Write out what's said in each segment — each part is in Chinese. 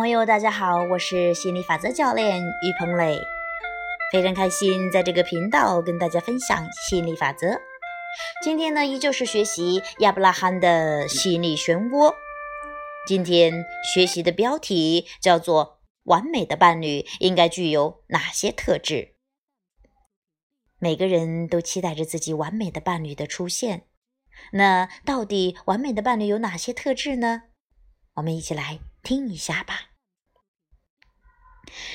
朋友，大家好，我是心理法则教练于鹏磊，非常开心在这个频道跟大家分享心理法则。今天呢，依旧是学习亚伯拉罕的心理漩涡。今天学习的标题叫做“完美的伴侣应该具有哪些特质”。每个人都期待着自己完美的伴侣的出现，那到底完美的伴侣有哪些特质呢？我们一起来听一下吧。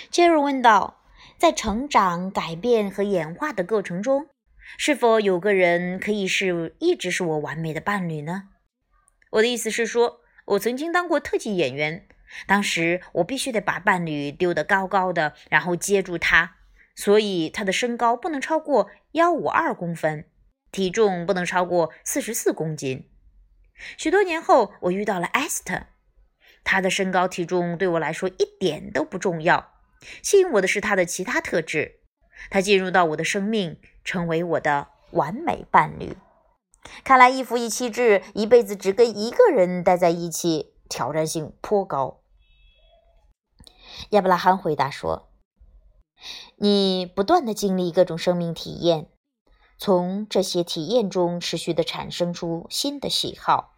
杰瑞问道：“在成长、改变和演化的过程中，是否有个人可以是一直是我完美的伴侣呢？”我的意思是说，我曾经当过特技演员，当时我必须得把伴侣丢得高高的，然后接住他，所以他的身高不能超过幺五二公分，体重不能超过四十四公斤。许多年后，我遇到了艾斯特。他的身高体重对我来说一点都不重要，吸引我的是他的其他特质。他进入到我的生命，成为我的完美伴侣。看来一夫一妻制，一辈子只跟一个人待在一起，挑战性颇高。亚伯拉罕回答说：“你不断的经历各种生命体验，从这些体验中持续的产生出新的喜好，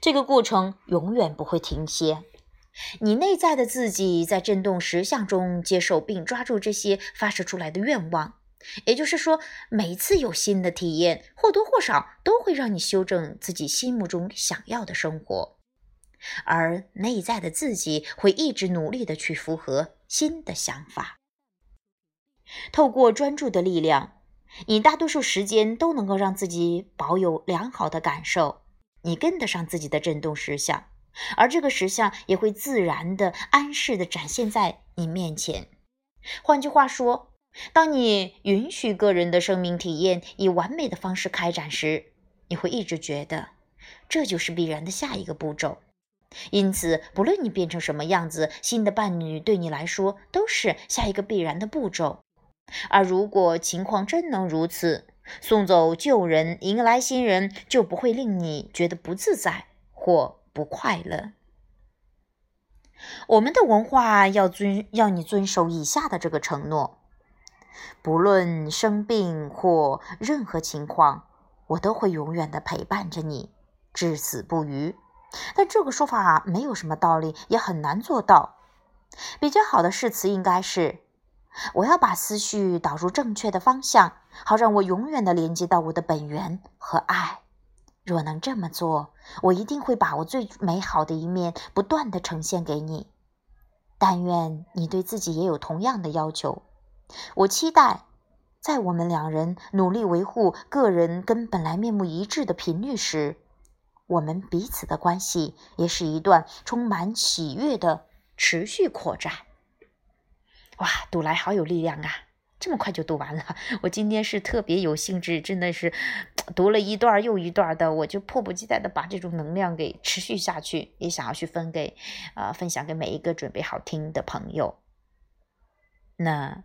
这个过程永远不会停歇。”你内在的自己在振动实相中接受并抓住这些发射出来的愿望，也就是说，每次有新的体验，或多或少都会让你修正自己心目中想要的生活，而内在的自己会一直努力的去符合新的想法。透过专注的力量，你大多数时间都能够让自己保有良好的感受，你跟得上自己的振动实相。而这个实相也会自然的、安适的展现在你面前。换句话说，当你允许个人的生命体验以完美的方式开展时，你会一直觉得这就是必然的下一个步骤。因此，不论你变成什么样子，新的伴侣对你来说都是下一个必然的步骤。而如果情况真能如此，送走旧人，迎来新人，就不会令你觉得不自在或。不快乐。我们的文化要遵要你遵守以下的这个承诺：不论生病或任何情况，我都会永远的陪伴着你，至死不渝。但这个说法没有什么道理，也很难做到。比较好的誓词应该是：我要把思绪导入正确的方向，好让我永远的连接到我的本源和爱。若能这么做，我一定会把我最美好的一面不断的呈现给你。但愿你对自己也有同样的要求。我期待，在我们两人努力维护个人跟本来面目一致的频率时，我们彼此的关系也是一段充满喜悦的持续扩展。哇，读来好有力量啊！这么快就读完了，我今天是特别有兴致，真的是读了一段又一段的，我就迫不及待的把这种能量给持续下去，也想要去分给，呃，分享给每一个准备好听的朋友。那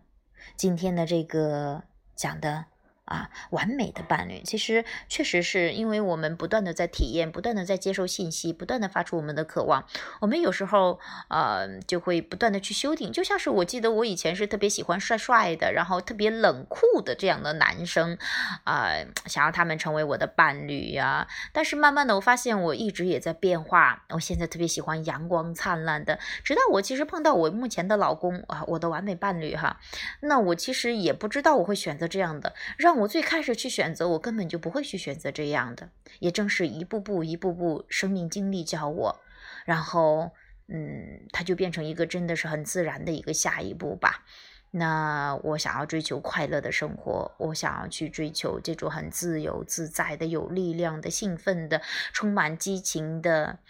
今天的这个讲的。啊，完美的伴侣，其实确实是因为我们不断的在体验，不断的在接受信息，不断的发出我们的渴望。我们有时候呃就会不断的去修订，就像是我记得我以前是特别喜欢帅帅的，然后特别冷酷的这样的男生啊，想要他们成为我的伴侣呀。但是慢慢的，我发现我一直也在变化。我现在特别喜欢阳光灿烂的，直到我其实碰到我目前的老公啊，我的完美伴侣哈，那我其实也不知道我会选择这样的让。我最开始去选择，我根本就不会去选择这样的。也正是一步步、一步步生命经历教我，然后，嗯，它就变成一个真的是很自然的一个下一步吧。那我想要追求快乐的生活，我想要去追求这种很自由自在的、有力量的、兴奋的、充满激情的，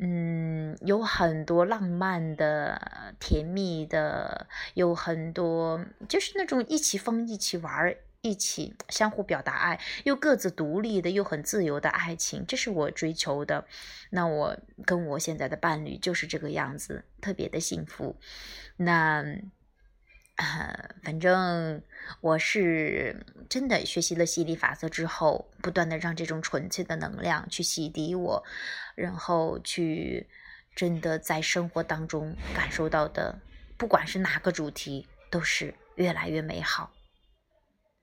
嗯，有很多浪漫的、甜蜜的，有很多就是那种一起疯、一起玩。一起相互表达爱，又各自独立的，又很自由的爱情，这是我追求的。那我跟我现在的伴侣就是这个样子，特别的幸福。那，反正我是真的学习了吸引力法则之后，不断的让这种纯粹的能量去洗涤我，然后去。真的在生活当中感受到的，不管是哪个主题，都是越来越美好。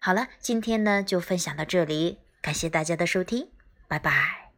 好了今天呢就分享到这里感谢大家的收听拜拜。